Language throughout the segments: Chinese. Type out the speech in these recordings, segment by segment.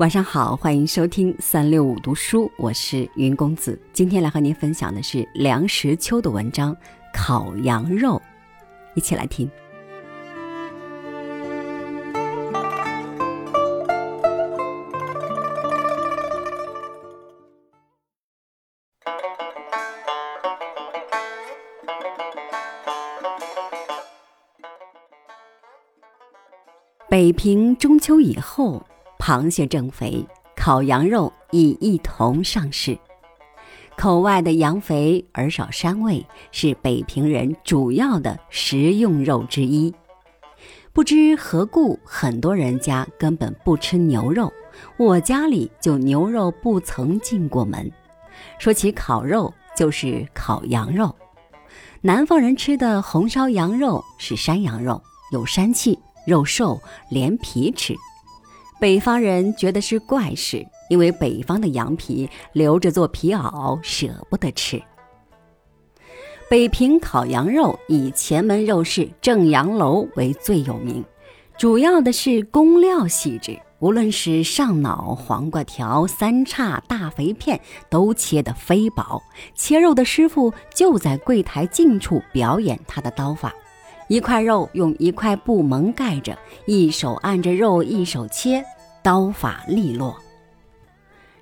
晚上好，欢迎收听三六五读书，我是云公子。今天来和您分享的是梁实秋的文章《烤羊肉》，一起来听。北平中秋以后。螃蟹正肥，烤羊肉已一同上市。口外的羊肥而少膻味，是北平人主要的食用肉之一。不知何故，很多人家根本不吃牛肉，我家里就牛肉不曾进过门。说起烤肉，就是烤羊肉。南方人吃的红烧羊肉是山羊肉，有膻气，肉瘦，连皮吃。北方人觉得是怪事，因为北方的羊皮留着做皮袄，舍不得吃。北平烤羊肉以前门肉市正阳楼为最有名，主要的是工料细致，无论是上脑、黄瓜条、三叉、大肥片，都切得飞薄。切肉的师傅就在柜台近处表演他的刀法。一块肉用一块布蒙盖着，一手按着肉，一手切，刀法利落。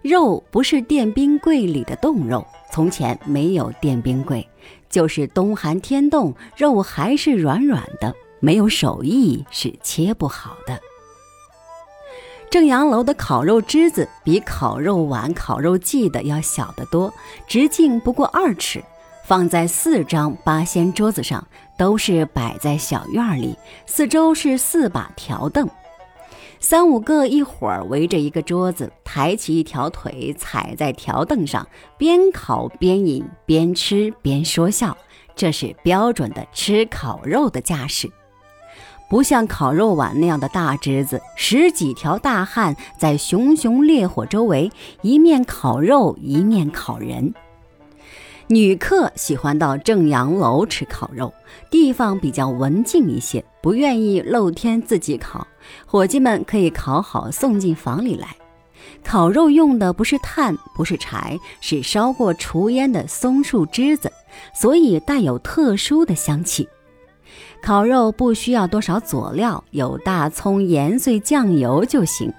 肉不是电冰柜里的冻肉，从前没有电冰柜，就是冬寒天冻，肉还是软软的，没有手艺是切不好的。正阳楼的烤肉枝子比烤肉碗、烤肉剂的要小得多，直径不过二尺。放在四张八仙桌子上，都是摆在小院里，四周是四把条凳，三五个一伙儿围着一个桌子，抬起一条腿踩在条凳上，边烤边饮，边吃边说笑，这是标准的吃烤肉的架势，不像烤肉碗那样的大侄子，十几条大汉在熊熊烈火周围，一面烤肉，一面烤人。女客喜欢到正阳楼吃烤肉，地方比较文静一些，不愿意露天自己烤，伙计们可以烤好送进房里来。烤肉用的不是炭，不是柴，是烧过除烟的松树枝子，所以带有特殊的香气。烤肉不需要多少佐料，有大葱、盐碎、酱油就行。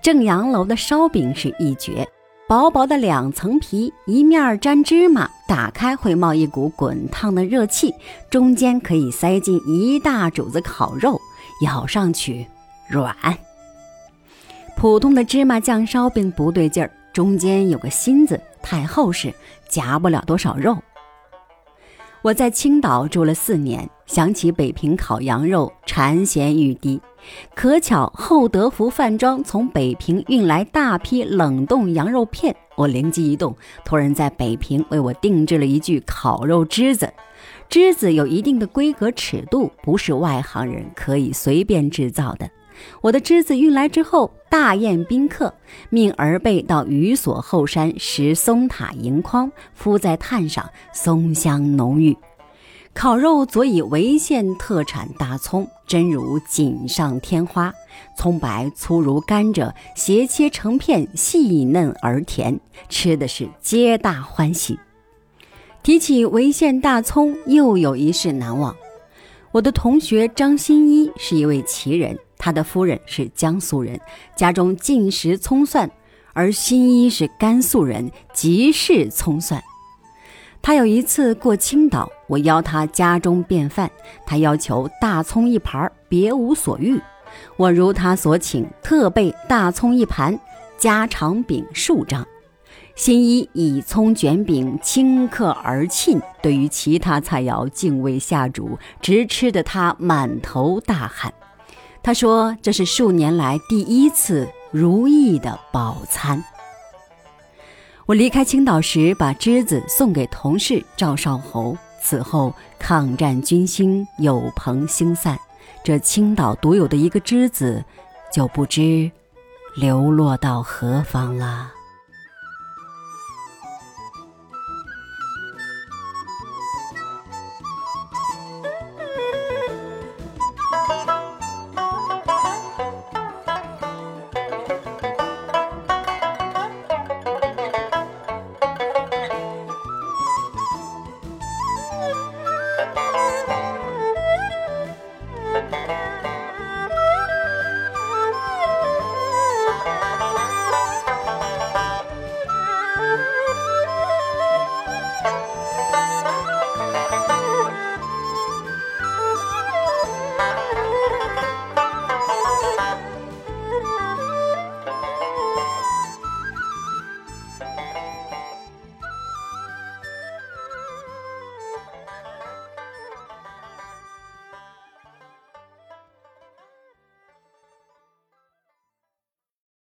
正阳楼的烧饼是一绝。薄薄的两层皮，一面沾芝麻，打开会冒一股滚烫的热气，中间可以塞进一大肘子烤肉，咬上去软。普通的芝麻酱烧饼不对劲儿，中间有个芯子，太厚实，夹不了多少肉。我在青岛住了四年，想起北平烤羊肉，馋涎欲滴。可巧厚德福饭庄从北平运来大批冷冻羊肉片，我灵机一动，托人在北平为我定制了一具烤肉枝子。枝子有一定的规格尺度，不是外行人可以随便制造的。我的枝子运来之后，大宴宾客，命儿辈到榆所后山拾松塔银筐，敷在炭上，松香浓郁。烤肉佐以潍县特产大葱，真如锦上添花。葱白粗如甘蔗，斜切成片，细嫩而甜，吃的是皆大欢喜。提起潍县大葱，又有一事难忘。我的同学张新一是一位奇人。他的夫人是江苏人，家中尽食葱蒜，而新一是甘肃人，极是葱蒜。他有一次过青岛，我邀他家中便饭，他要求大葱一盘，别无所欲。我如他所请，特备大葱一盘，家常饼数张。新一以葱卷饼顷刻而尽，对于其他菜肴竟未下煮，直吃得他满头大汗。他说：“这是数年来第一次如意的饱餐。”我离开青岛时，把栀子送给同事赵少侯。此后，抗战军心有朋星散，这青岛独有的一个栀子，就不知流落到何方了。